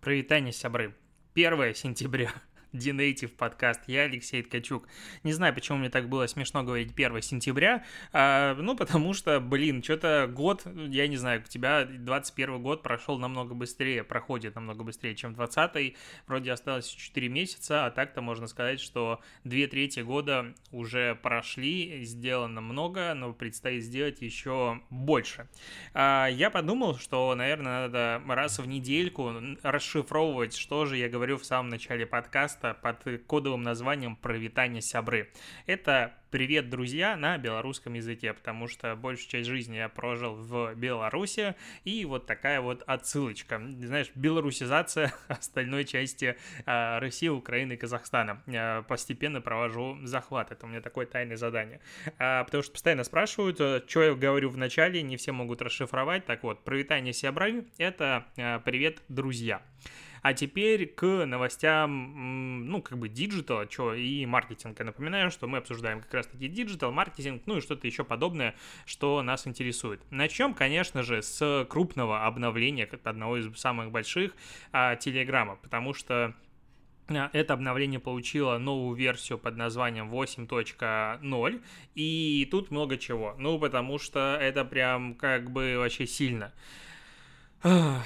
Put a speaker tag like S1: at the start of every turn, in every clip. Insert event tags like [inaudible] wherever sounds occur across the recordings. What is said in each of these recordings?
S1: Привитание, сябры. 1 сентября. D-Native подкаст. Я Алексей Ткачук. Не знаю, почему мне так было смешно говорить 1 сентября. А, ну, потому что, блин, что-то год, я не знаю, у тебя 21 год прошел намного быстрее, проходит намного быстрее, чем 20 Вроде осталось 4 месяца, а так-то можно сказать, что 2 трети года уже прошли, сделано много, но предстоит сделать еще больше. А, я подумал, что, наверное, надо раз в недельку расшифровывать, что же я говорю в самом начале подкаста, подкаста под кодовым названием «Провитание сябры». Это «Привет, друзья» на белорусском языке, потому что большую часть жизни я прожил в Беларуси, и вот такая вот отсылочка. Знаешь, белорусизация [laughs] остальной части э, России, Украины и Казахстана. Я постепенно провожу захват, это у меня такое тайное задание. А, потому что постоянно спрашивают, э, что я говорю в начале, не все могут расшифровать. Так вот, «Прывітанне, сябры» — это э, «Привет, друзья». А теперь к новостям, ну, как бы digital а, что и маркетинга. Напоминаю, что мы обсуждаем как раз-таки digital, маркетинг, ну и что-то еще подобное, что нас интересует. Начнем, конечно же, с крупного обновления, одного из самых больших, а, Телеграма, потому что а, это обновление получило новую версию под названием 8.0, и тут много чего. Ну, потому что это прям как бы вообще сильно. С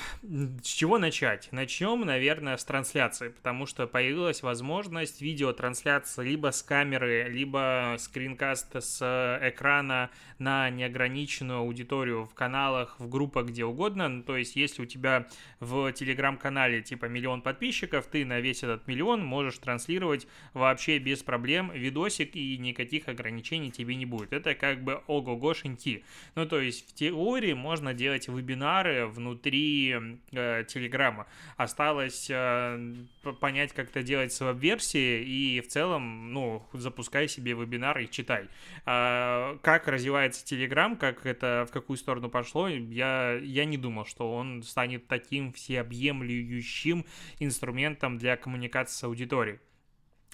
S1: чего начать? Начнем, наверное, с трансляции, потому что появилась возможность видеотрансляции либо с камеры, либо скринкаст с экрана на неограниченную аудиторию в каналах, в группах, где угодно. Ну, то есть, если у тебя в телеграм-канале типа миллион подписчиков, ты на весь этот миллион можешь транслировать вообще без проблем видосик и никаких ограничений тебе не будет. Это как бы ого-го шинти. Ну, то есть, в теории можно делать вебинары внутри внутри э, Телеграма. Осталось э, понять, как это делать с веб-версии, и в целом, ну, запускай себе вебинар и читай. Э, как развивается Телеграм, как это, в какую сторону пошло, я, я не думал, что он станет таким всеобъемлющим инструментом для коммуникации с аудиторией.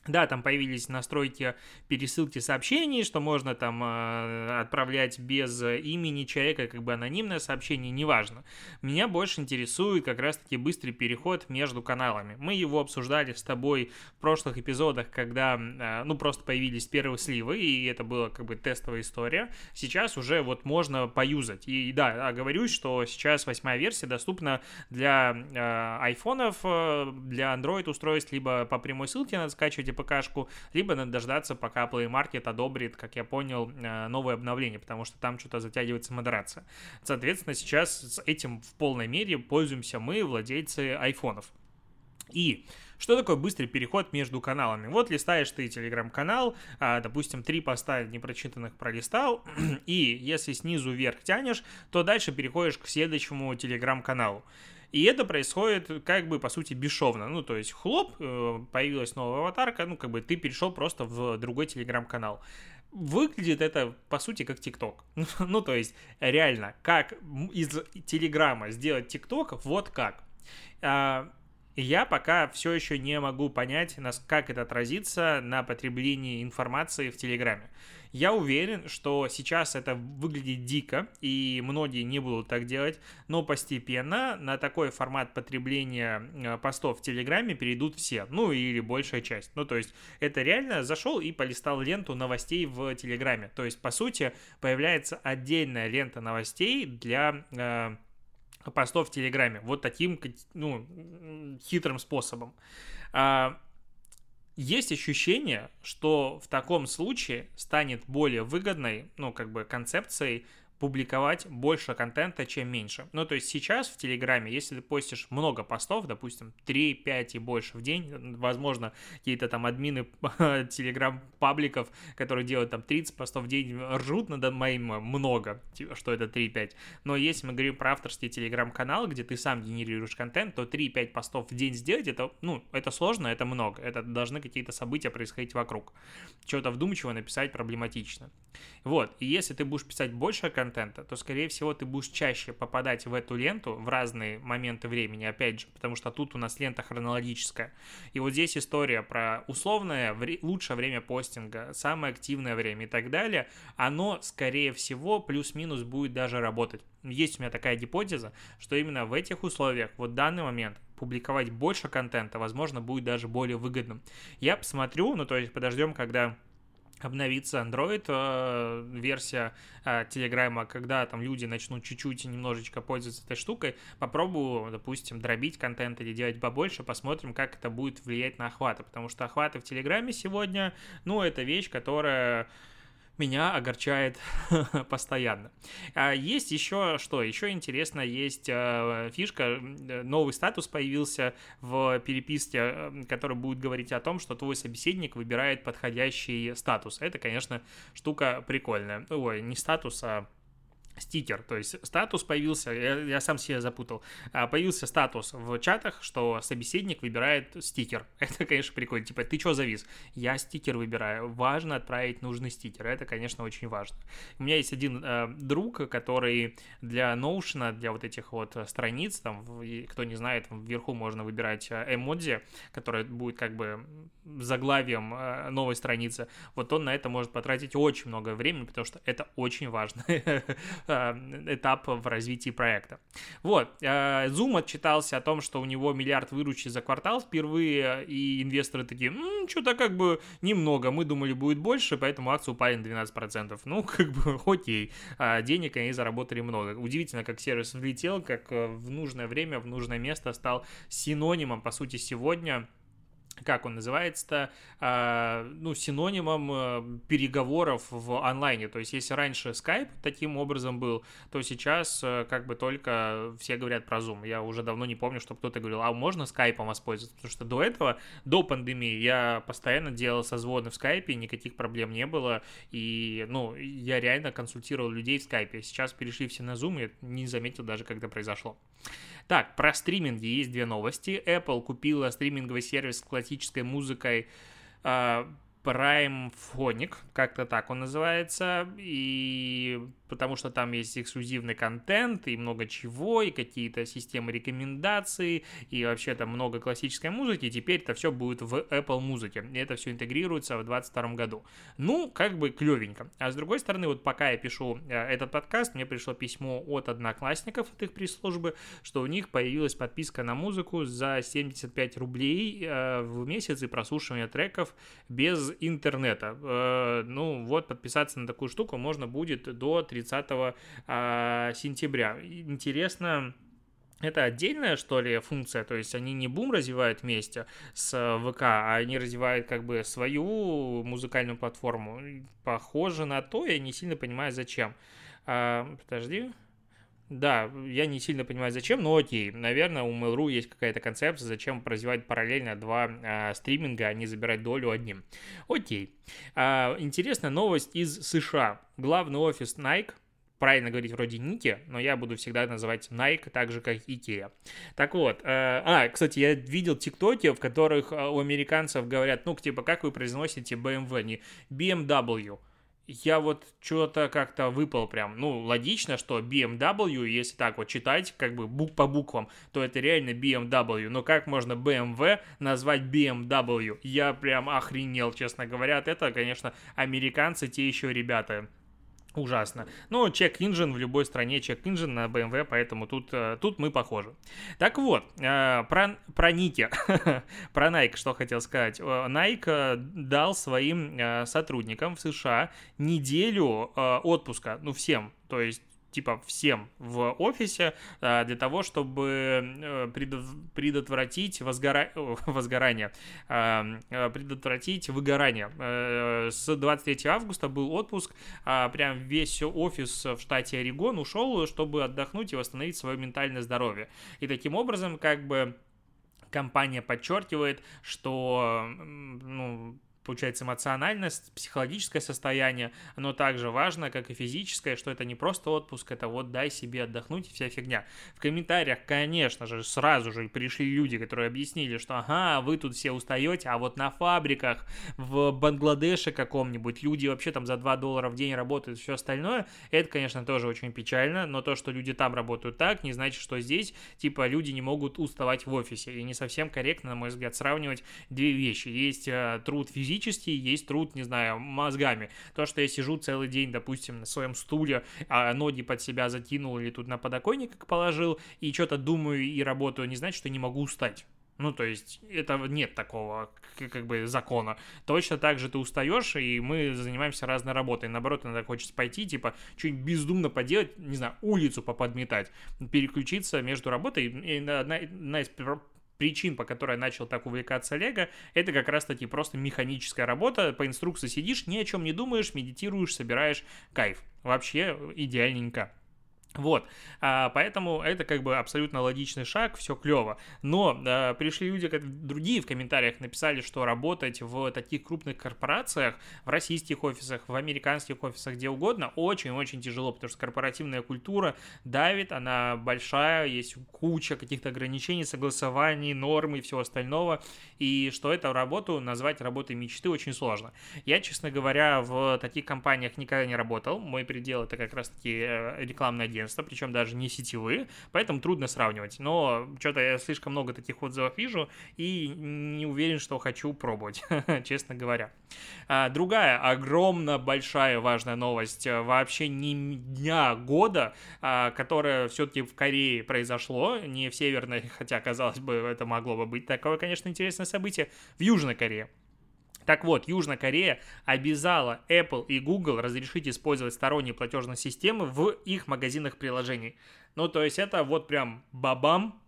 S1: Да, там появились настройки пересылки сообщений, что можно там э, отправлять без имени человека, как бы анонимное сообщение, неважно. Меня больше интересует как раз-таки быстрый переход между каналами. Мы его обсуждали с тобой в прошлых эпизодах, когда, э, ну, просто появились первые сливы, и это была как бы тестовая история. Сейчас уже вот можно поюзать. И да, оговорюсь, что сейчас восьмая версия доступна для э, айфонов, э, для Android устройств, либо по прямой ссылке надо скачивать ПКшку, либо надо дождаться, пока Play Market одобрит, как я понял, э, новое обновление, потому что там что-то затягивается модерация. Соответственно, сейчас с этим в полной мере пользуемся мы, владельцы айфонов. И что такое быстрый переход между каналами? Вот листаешь ты телеграм-канал, а, допустим, три поста непрочитанных пролистал, [clears throat] и если снизу вверх тянешь, то дальше переходишь к следующему телеграм-каналу. И это происходит как бы, по сути, бесшовно. Ну, то есть, хлоп, э, появилась новая аватарка, ну, как бы ты перешел просто в другой телеграм-канал. Выглядит это, по сути, как ТикТок. [laughs] ну, то есть, реально, как из Телеграма сделать ТикТок, вот как. А, я пока все еще не могу понять, как это отразится на потреблении информации в Телеграме. Я уверен, что сейчас это выглядит дико, и многие не будут так делать, но постепенно на такой формат потребления э, постов в Телеграме перейдут все, ну или большая часть. Ну то есть это реально зашел и полистал ленту новостей в Телеграме. То есть по сути появляется отдельная лента новостей для э, постов в Телеграме. Вот таким, ну, хитрым способом. А, есть ощущение, что в таком случае станет более выгодной, ну, как бы, концепцией публиковать больше контента, чем меньше. Ну, то есть сейчас в Телеграме, если ты постишь много постов, допустим, 3, 5 и больше в день, возможно, какие-то там админы [laughs] Телеграм-пабликов, которые делают там 30 постов в день, ржут над моим много, типа, что это 3-5. Но если мы говорим про авторский Телеграм-канал, где ты сам генерируешь контент, то 3-5 постов в день сделать, это, ну, это сложно, это много. Это должны какие-то события происходить вокруг. Чего-то вдумчиво написать проблематично. Вот, и если ты будешь писать больше контента, контента, то, скорее всего, ты будешь чаще попадать в эту ленту в разные моменты времени, опять же, потому что тут у нас лента хронологическая. И вот здесь история про условное лучшее время постинга, самое активное время и так далее, оно, скорее всего, плюс-минус будет даже работать. Есть у меня такая гипотеза, что именно в этих условиях, вот в данный момент, публиковать больше контента, возможно, будет даже более выгодным. Я посмотрю, ну, то есть подождем, когда обновится Android э, версия э, Телеграма, когда там люди начнут чуть-чуть немножечко пользоваться этой штукой, попробую, допустим, дробить контент или делать побольше, посмотрим, как это будет влиять на охваты, потому что охваты в Телеграме сегодня, ну, это вещь, которая меня огорчает [laughs] постоянно. А есть еще что? Еще интересно, есть э, фишка, новый статус появился в переписке, э, который будет говорить о том, что твой собеседник выбирает подходящий статус. Это, конечно, штука прикольная. Ой, не статус, а стикер, то есть статус появился, я, я сам себе запутал, а, появился статус в чатах, что собеседник выбирает стикер. [laughs] Это, конечно, прикольно. Типа, ты что завис? Я стикер выбираю. Важно отправить нужный стикер. Это, конечно, очень важно. У меня есть один э, друг, который для Notion, для вот этих вот страниц, там, кто не знает, вверху можно выбирать э, эмодзи, который будет как бы заглавием э, новой страницы. Вот он на это может потратить очень много времени, потому что это очень важно [laughs] этап в развитии проекта. Вот, э, Zoom отчитался о том, что у него миллиард выручки за квартал впервые, и инвесторы такие, что-то как бы немного, мы думали будет больше, поэтому акции упали на 12%. Ну, как бы, [laughs] окей, а денег они заработали много. Удивительно, как сервис влетел, как э, в нужное время, в нужное место стал синонимом, по сути, сегодня как он называется-то, э, ну, синонимом э, переговоров в онлайне. То есть, если раньше Skype таким образом был, то сейчас э, как бы только все говорят про Zoom. Я уже давно не помню, чтобы кто-то говорил, а можно Skype воспользоваться? Потому что до этого, до пандемии, я постоянно делал созвоны в Skype, никаких проблем не было. И, ну, я реально консультировал людей в Skype. Сейчас перешли все на Zoom, и не заметил даже, когда произошло. Так, про стриминги есть две новости. Apple купила стриминговый сервис с классической музыкой а, Prime Phonic, как-то так он называется, и потому что там есть эксклюзивный контент и много чего, и какие-то системы рекомендаций, и вообще там много классической музыки, и теперь это все будет в Apple музыке, и это все интегрируется в 2022 году. Ну, как бы клевенько. А с другой стороны, вот пока я пишу э, этот подкаст, мне пришло письмо от одноклассников от их пресс-службы, что у них появилась подписка на музыку за 75 рублей э, в месяц и прослушивание треков без интернета. Э, ну вот, подписаться на такую штуку можно будет до 30 а, сентября. Интересно, это отдельная, что ли, функция, то есть они не бум развивают вместе с ВК, а они развивают как бы свою музыкальную платформу. Похоже на то, я не сильно понимаю, зачем. А, подожди, да, я не сильно понимаю, зачем, но окей. Наверное, у Mail.ru есть какая-то концепция, зачем развивать параллельно два а, стриминга, а не забирать долю одним. Окей. А, интересная новость из США. Главный офис Nike правильно говорить вроде Ники, но я буду всегда называть Nike так же, как Ikea. Так вот, э, а, кстати, я видел тиктоки, в которых а, у американцев говорят, ну, типа, как вы произносите BMW, не BMW, я вот что-то как-то выпал прям. Ну, логично, что BMW, если так вот читать, как бы бук по буквам, то это реально BMW. Но как можно BMW назвать BMW? Я прям охренел, честно говоря. Это, конечно, американцы те еще ребята ужасно. Но чек engine в любой стране чек engine на BMW, поэтому тут, э, тут мы похожи. Так вот, э, про, про Nike, [laughs] про Nike, что хотел сказать. Э, Nike дал своим сотрудникам в США неделю отпуска, ну всем, то есть типа всем в офисе а, для того, чтобы э, предотвратить возгора... [laughs] возгорание, а, а, предотвратить выгорание. Э, с 23 августа был отпуск, прям весь офис в штате Орегон ушел, чтобы отдохнуть и восстановить свое ментальное здоровье. И таким образом, как бы компания подчеркивает, что ну, получается, эмоциональность, психологическое состояние, оно также важно, как и физическое, что это не просто отпуск, это вот дай себе отдохнуть и вся фигня. В комментариях, конечно же, сразу же пришли люди, которые объяснили, что ага, вы тут все устаете, а вот на фабриках в Бангладеше каком-нибудь люди вообще там за 2 доллара в день работают, все остальное, это, конечно, тоже очень печально, но то, что люди там работают так, не значит, что здесь, типа, люди не могут уставать в офисе, и не совсем корректно, на мой взгляд, сравнивать две вещи. Есть э, труд физический, физический, есть труд, не знаю, мозгами. То, что я сижу целый день, допустим, на своем стуле, а ноги под себя закинул или тут на подоконник положил, и что-то думаю и работаю, не значит, что не могу устать. Ну, то есть, это нет такого, как бы, закона. Точно так же ты устаешь, и мы занимаемся разной работой. Наоборот, иногда хочется пойти, типа, что-нибудь бездумно поделать, не знаю, улицу поподметать, переключиться между работой. И одна, одна из причин, по которой я начал так увлекаться Лего, это как раз-таки просто механическая работа. По инструкции сидишь, ни о чем не думаешь, медитируешь, собираешь кайф. Вообще идеальненько. Вот, а, поэтому это как бы абсолютно логичный шаг, все клево. Но а, пришли люди, как другие в комментариях написали, что работать в таких крупных корпорациях, в российских офисах, в американских офисах, где угодно, очень-очень тяжело, потому что корпоративная культура давит, она большая, есть куча каких-то ограничений, согласований, норм и всего остального, и что эту работу назвать работой мечты очень сложно. Я, честно говоря, в таких компаниях никогда не работал, мой предел это как раз-таки э, рекламное агентство, агентства, причем даже не сетевые, поэтому трудно сравнивать. Но что-то я слишком много таких отзывов вижу и не уверен, что хочу пробовать, [laughs] честно говоря. А, другая огромно большая важная новость, э, вообще не дня года, а, которая все-таки в Корее произошло, не в Северной, [laughs] хотя, казалось бы, это могло бы быть такое, конечно, интересное событие, в Южной Корее. Так вот, Южная Корея обязала Apple и Google разрешить использовать сторонние платежные системы в их магазинах приложений. Ну, то есть это вот прям бабам,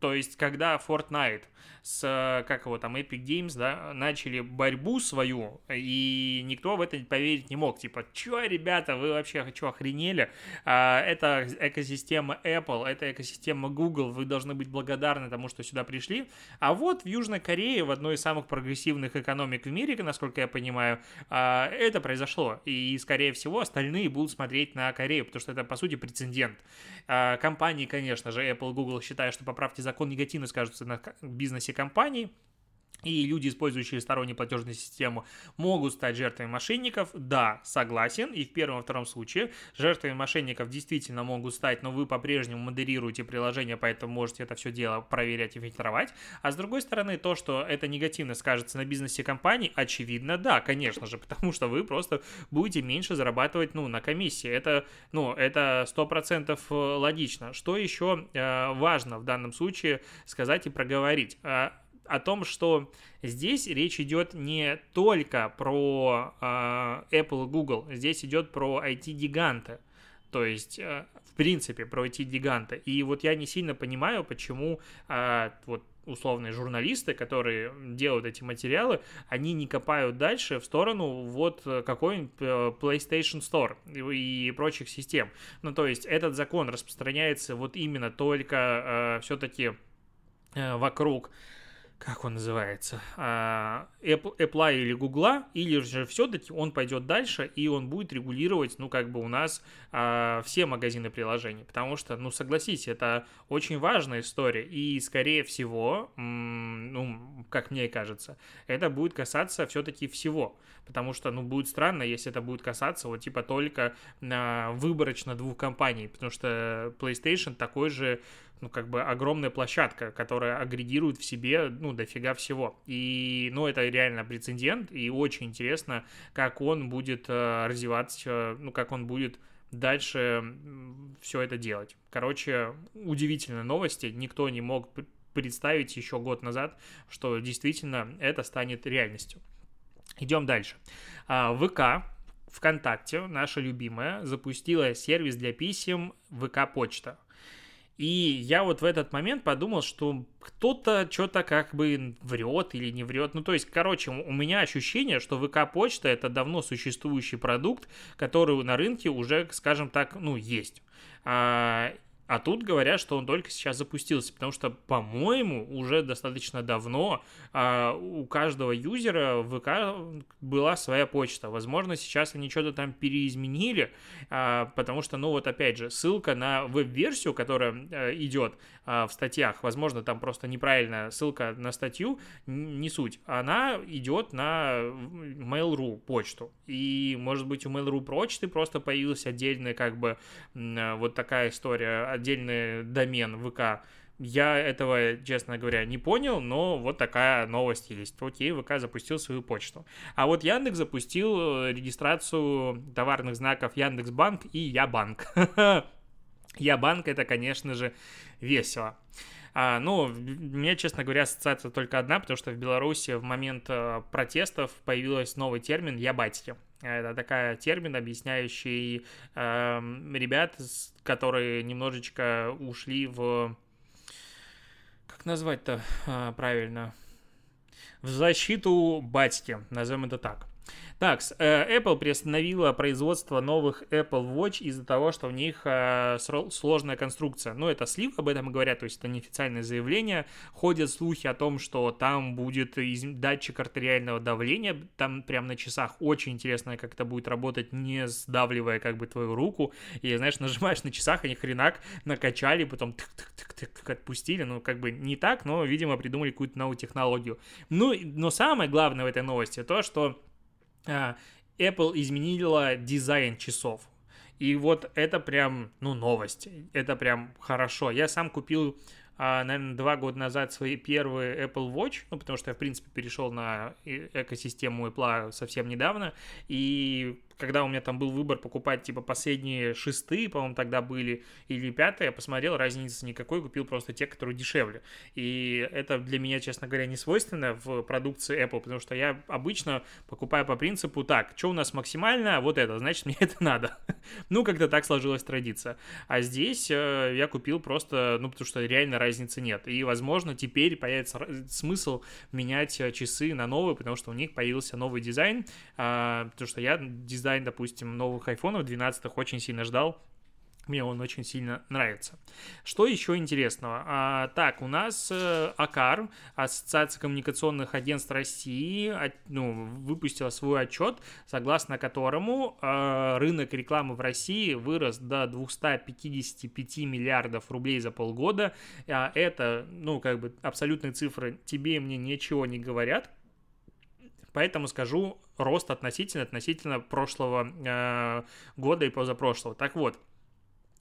S1: то есть, когда Fortnite с, как его там, Epic Games, да, начали борьбу свою, и никто в это поверить не мог. Типа, чё, ребята, вы вообще чё, охренели? А, это экосистема Apple, это экосистема Google, вы должны быть благодарны тому, что сюда пришли. А вот в Южной Корее, в одной из самых прогрессивных экономик в мире, насколько я понимаю, а, это произошло. И, скорее всего, остальные будут смотреть на Корею, потому что это, по сути, прецедент. А, компании, конечно же, Apple, Google считают, что поправьте закон негативно скажутся на бизнесе компаний, и люди, использующие стороннюю платежную систему, могут стать жертвами мошенников. Да, согласен. И в первом и втором случае жертвами мошенников действительно могут стать, но вы по-прежнему модерируете приложение, поэтому можете это все дело проверять и фильтровать. А с другой стороны, то, что это негативно скажется на бизнесе компании, очевидно, да, конечно же, потому что вы просто будете меньше зарабатывать, ну, на комиссии. Это, ну, это 100% э, логично. Что еще э, важно в данном случае сказать и проговорить? О том, что здесь речь идет не только про э, Apple и Google, здесь идет про IT-гиганты. То есть, э, в принципе, про IT-гиганта. И вот я не сильно понимаю, почему э, вот условные журналисты, которые делают эти материалы, они не копают дальше в сторону вот какой-нибудь э, PlayStation Store и прочих систем. Ну, то есть этот закон распространяется вот именно только э, все-таки э, вокруг как он называется, а, Apple, Apple или Google, или же все-таки он пойдет дальше и он будет регулировать, ну, как бы у нас а, все магазины приложений, потому что, ну, согласитесь, это очень важная история, и, скорее всего, ну, как мне кажется, это будет касаться все-таки всего, потому что, ну, будет странно, если это будет касаться вот, типа, только а, выборочно двух компаний, потому что PlayStation такой же ну, как бы огромная площадка, которая агрегирует в себе, ну, дофига всего. И, ну, это реально прецедент, и очень интересно, как он будет э, развиваться, ну, как он будет дальше все это делать. Короче, удивительные новости, никто не мог представить еще год назад, что действительно это станет реальностью. Идем дальше. А, ВК ВКонтакте, наша любимая, запустила сервис для писем ВК Почта. И я вот в этот момент подумал, что кто-то что-то как бы врет или не врет. Ну, то есть, короче, у меня ощущение, что ВК-почта это давно существующий продукт, который на рынке уже, скажем так, ну, есть. А, тут говорят, что он только сейчас запустился, потому что, по-моему, уже достаточно давно а, у каждого юзера в ВК была своя почта. Возможно, сейчас они что-то там переизменили, а, потому что, ну вот опять же, ссылка на веб-версию, которая а, идет а, в статьях, возможно, там просто неправильная ссылка на статью, не суть. Она идет на Mail.ru почту. И, может быть, у Mail.ru почты просто появилась отдельная, как бы, вот такая история отдельный домен ВК Я этого, честно говоря, не понял, но вот такая новость есть. Окей, ВК запустил свою почту. А вот Яндекс запустил э, регистрацию товарных знаков Яндекс.Банк и Я-Банк. [laughs] Я-Банк это, конечно же, весело. А, ну, меня, честно говоря, ассоциация только одна, потому что в Беларуси в момент э, протестов появился новый термин «ябатьки». Это такая термин, объясняющий э, ребят, которые немножечко ушли в как назвать-то а, правильно? В защиту батьки, назовем это так. Так, э, Apple приостановила производство новых Apple Watch из-за того, что у них э, сложная конструкция. Ну, это слив, об этом говорят, то есть это неофициальное заявление. Ходят слухи о том, что там будет датчик артериального давления, там прям на часах очень интересно, как это будет работать, не сдавливая как бы твою руку. И, знаешь, [laughs] нажимаешь на часах, они хренак накачали, потом отпустили. Ну, как бы не так, но, видимо, придумали какую-то новую технологию. Ну, но самое главное в этой новости то, что Apple изменила дизайн часов. И вот это прям, ну, новость. Это прям хорошо. Я сам купил, а, наверное, два года назад свои первые Apple Watch, ну, потому что я, в принципе, перешел на э, экосистему Apple совсем недавно, и когда у меня там был выбор покупать, типа, последние шестые, по-моему, тогда были, или пятые, я посмотрел, разницы никакой, купил просто те, которые дешевле. И это для меня, честно говоря, не свойственно в продукции Apple, потому что я обычно покупаю по принципу, так, что у нас максимально, вот это, значит, [laughs] мне это надо. ну, как-то так сложилась традиция. А здесь э, я купил просто, ну, потому что реально разницы нет. И, возможно, теперь появится смысл менять э, часы на новые, потому что у них появился новый дизайн, э, потому что я дизайн дизайн, допустим, новых айфонов 12 очень сильно ждал. Мне он очень сильно нравится. Что еще интересного? А, так, у нас э, АКАР, Ассоциация коммуникационных агентств России, от, ну, выпустила свой отчет, согласно которому э, рынок рекламы в России вырос до 255 миллиардов рублей за полгода. А это, ну, как бы абсолютные цифры тебе и мне ничего не говорят. Поэтому скажу рост относительно, относительно прошлого э, года и позапрошлого. Так вот,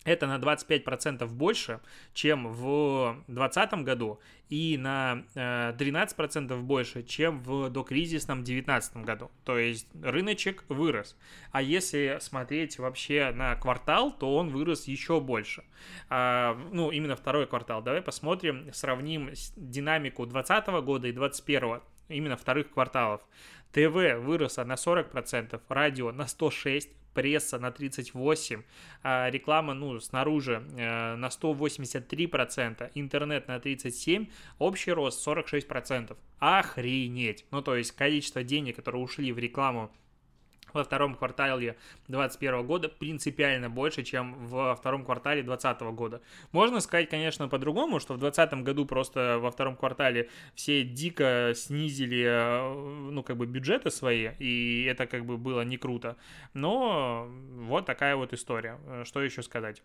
S1: это на 25% больше, чем в 2020 году, и на 13% э, больше, чем в докризисном 2019 году. То есть рыночек вырос. А если смотреть вообще на квартал, то он вырос еще больше. А, ну, именно второй квартал. Давай посмотрим, сравним динамику 2020 года и 2021 именно вторых кварталов. ТВ выросло на 40%, радио на 106%, пресса на 38%, а реклама, ну, снаружи э, на 183%, интернет на 37%, общий рост 46%. Охренеть! Ну, то есть количество денег, которые ушли в рекламу во втором квартале 2021 года принципиально больше, чем во втором квартале 2020 года. Можно сказать, конечно, по-другому, что в 2020 году просто во втором квартале все дико снизили, э, ну, как бы бюджеты свои, и это как бы было не круто. Но вот такая вот история. Что еще сказать?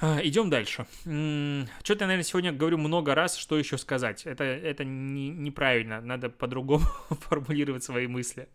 S1: А, идем дальше. Что-то я, наверное, сегодня говорю много раз, что еще сказать. Это, это не, неправильно, надо по-другому [laughs] формулировать свои мысли.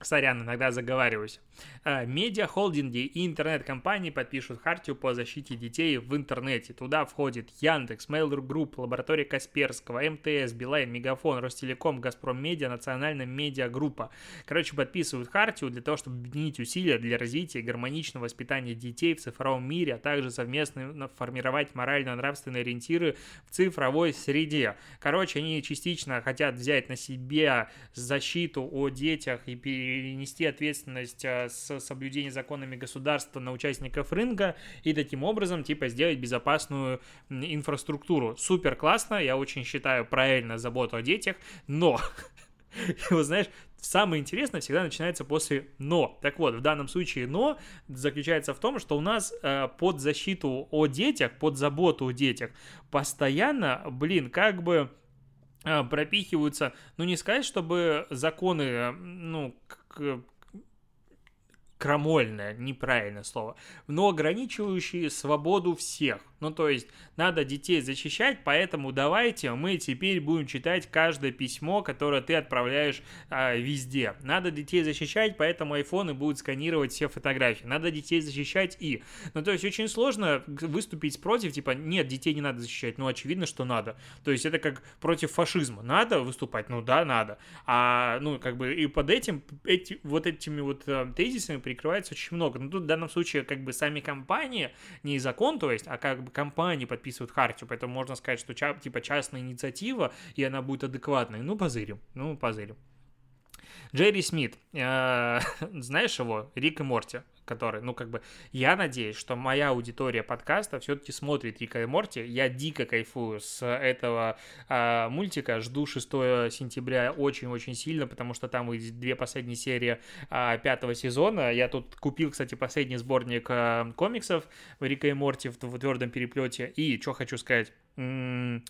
S1: Сорян, иногда заговариваюсь. А, медиа-холдинги и интернет-компании подпишут хартию по защите детей в интернете. Туда входит Яндекс, Mail.ru Group, Лаборатория Касперского, МТС, Билайн, Мегафон, Ростелеком, Газпром Медиа, Национальная медиагруппа. Короче, подписывают хартию для того, чтобы объединить усилия для развития гармоничного воспитания детей в цифровом мире, а также совместно формировать морально-нравственные ориентиры в цифровой среде. Короче, они частично хотят взять на себя защиту о детях и перенести ответственность а, с соблюдения законами государства на участников рынка и таким образом, типа, сделать безопасную инфраструктуру. Супер классно, я очень считаю правильно заботу о детях, но, [laughs] вот знаешь, самое интересное всегда начинается после «но». Так вот, в данном случае «но» заключается в том, что у нас э, под защиту о детях, под заботу о детях постоянно, блин, как бы пропихиваются, ну не сказать, чтобы законы, ну, к, крамольное, неправильное слово, но ограничивающие свободу всех – Ну, то есть, надо детей защищать, поэтому давайте мы теперь будем читать каждое письмо, которое ты отправляешь а, везде. Надо детей защищать, поэтому айфоны будут сканировать все фотографии. Надо детей защищать и... Ну, то есть, очень сложно выступить против, типа, нет, детей не надо защищать. Ну, очевидно, что надо. То есть, это как против фашизма. Надо выступать? Ну, да, надо. А, ну, как бы, и под этим, эти, вот этими вот э, тезисами прикрывается очень много. Ну, тут в данном случае, как бы, сами компании, не закон, то есть, а как бы компании подписывают хартию, поэтому можно сказать, что типа частная инициатива, и она будет адекватной. Ну, позырим, ну, позырим. Джерри Смит, э, [laughs] знаешь его? Рик и Морти который, ну, как бы, я надеюсь, что моя аудитория подкаста все-таки смотрит Рика и Морти. Я дико кайфую с этого э, мультика. Жду 6 сентября очень-очень сильно, потому что там выйдет две последние серии э, пятого сезона. Я тут купил, кстати, последний сборник э, комиксов Рика и Морти в, в твердом переплете. И что хочу сказать. М-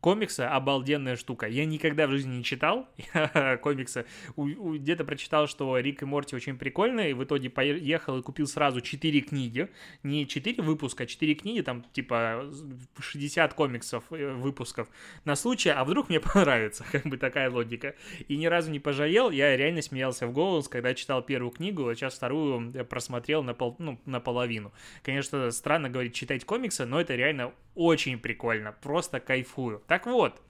S1: комиксы обалденная штука. Я никогда в жизни не читал [laughs] комиксы. Где-то прочитал, что Рик и Морти очень прикольные, и в итоге поехал и купил сразу 4 книги. Не 4 выпуска, а 4 книги, там типа 60 комиксов э, выпусков на случай, а вдруг мне [laughs] понравится, как бы такая логика. И ни разу не пожалел, я реально смеялся в голос, когда читал первую книгу, а сейчас вторую просмотрел на пол, ну, наполовину. Конечно, странно говорить читать комиксы, но это реально очень прикольно, просто кайфую. Так вот,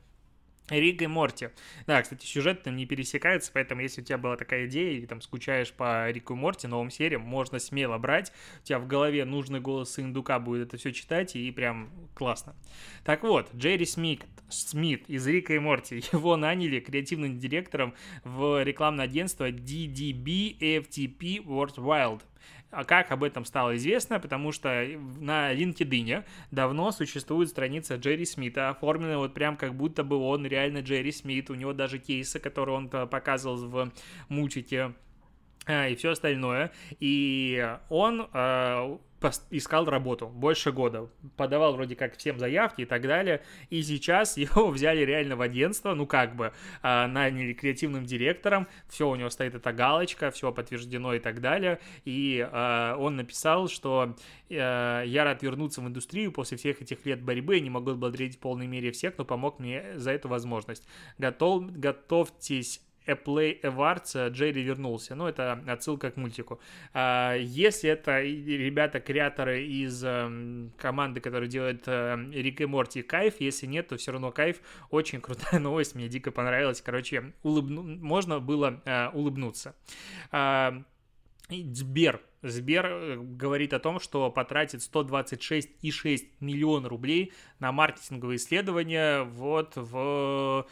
S1: Рик и Морти. Да, кстати, сюжет там не пересекается, поэтому если у тебя была такая идея, и там скучаешь по Рику и Морти, новым сериям, можно смело брать. У тебя в голове нужный голос индука будет это все читать, и прям классно. Так вот, Джерри Смит, Смит из Рика и Морти, [laughs] его наняли креативным директором в рекламное агентство DDB FTP World Wild. А как об этом стало известно? Потому что на LinkedIn давно существует страница Джерри Смита, оформленная вот прям как будто бы он реально Джерри Смит. У него даже кейсы, которые он показывал в мультике и все остальное. И он э, искал работу больше года, подавал вроде как всем заявки и так далее, и сейчас [laughs] его взяли реально в агентство, ну как бы, э, наняли креативным директором, все у него стоит эта галочка, все подтверждено и так далее, и э, он написал, что э, я рад вернуться в индустрию после всех этих лет борьбы, не могу благодарить в полной мере всех, кто помог мне за эту возможность. Готов, готовьтесь A Play Awards Джерри вернулся. Ну, это отсылка к мультику. А, если это ребята, креаторы из эм, команды, которые делают э, Рик и Морти, кайф. Если нет, то все равно кайф. Очень крутая [laughs] новость, мне дико понравилась. Короче, улыбну... можно было э, улыбнуться. А, Сбер. Сбер э, говорит о том, что потратит 126,6 миллиона рублей на маркетинговые исследования вот в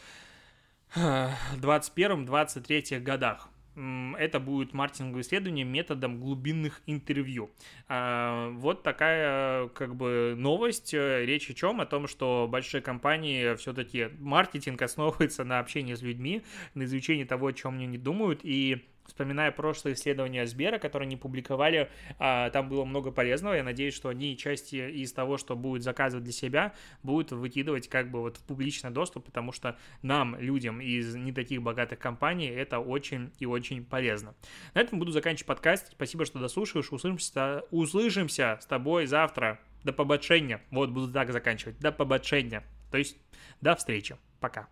S1: 21-23 годах. Это будет маркетинговое исследование методом глубинных интервью. А, вот такая как бы новость. Речь о чем? О том, что большие компании все-таки маркетинг основывается на общении с людьми, на изучении того, о чем они не думают, и вспоминая прошлые исследования Сбера, которые они публиковали, а, там было много полезного. Я надеюсь, что они части из того, что будет заказывать для себя, будут выкидывать как бы вот в публичный доступ, потому что нам, людям из не таких богатых компаний, это очень и очень полезно. На этом буду заканчивать подкаст. Спасибо, что дослушаешь. Услышимся, услышимся с тобой завтра. До побачення. Вот, буду так заканчивать. До побачення. То есть, до встречи. Пока.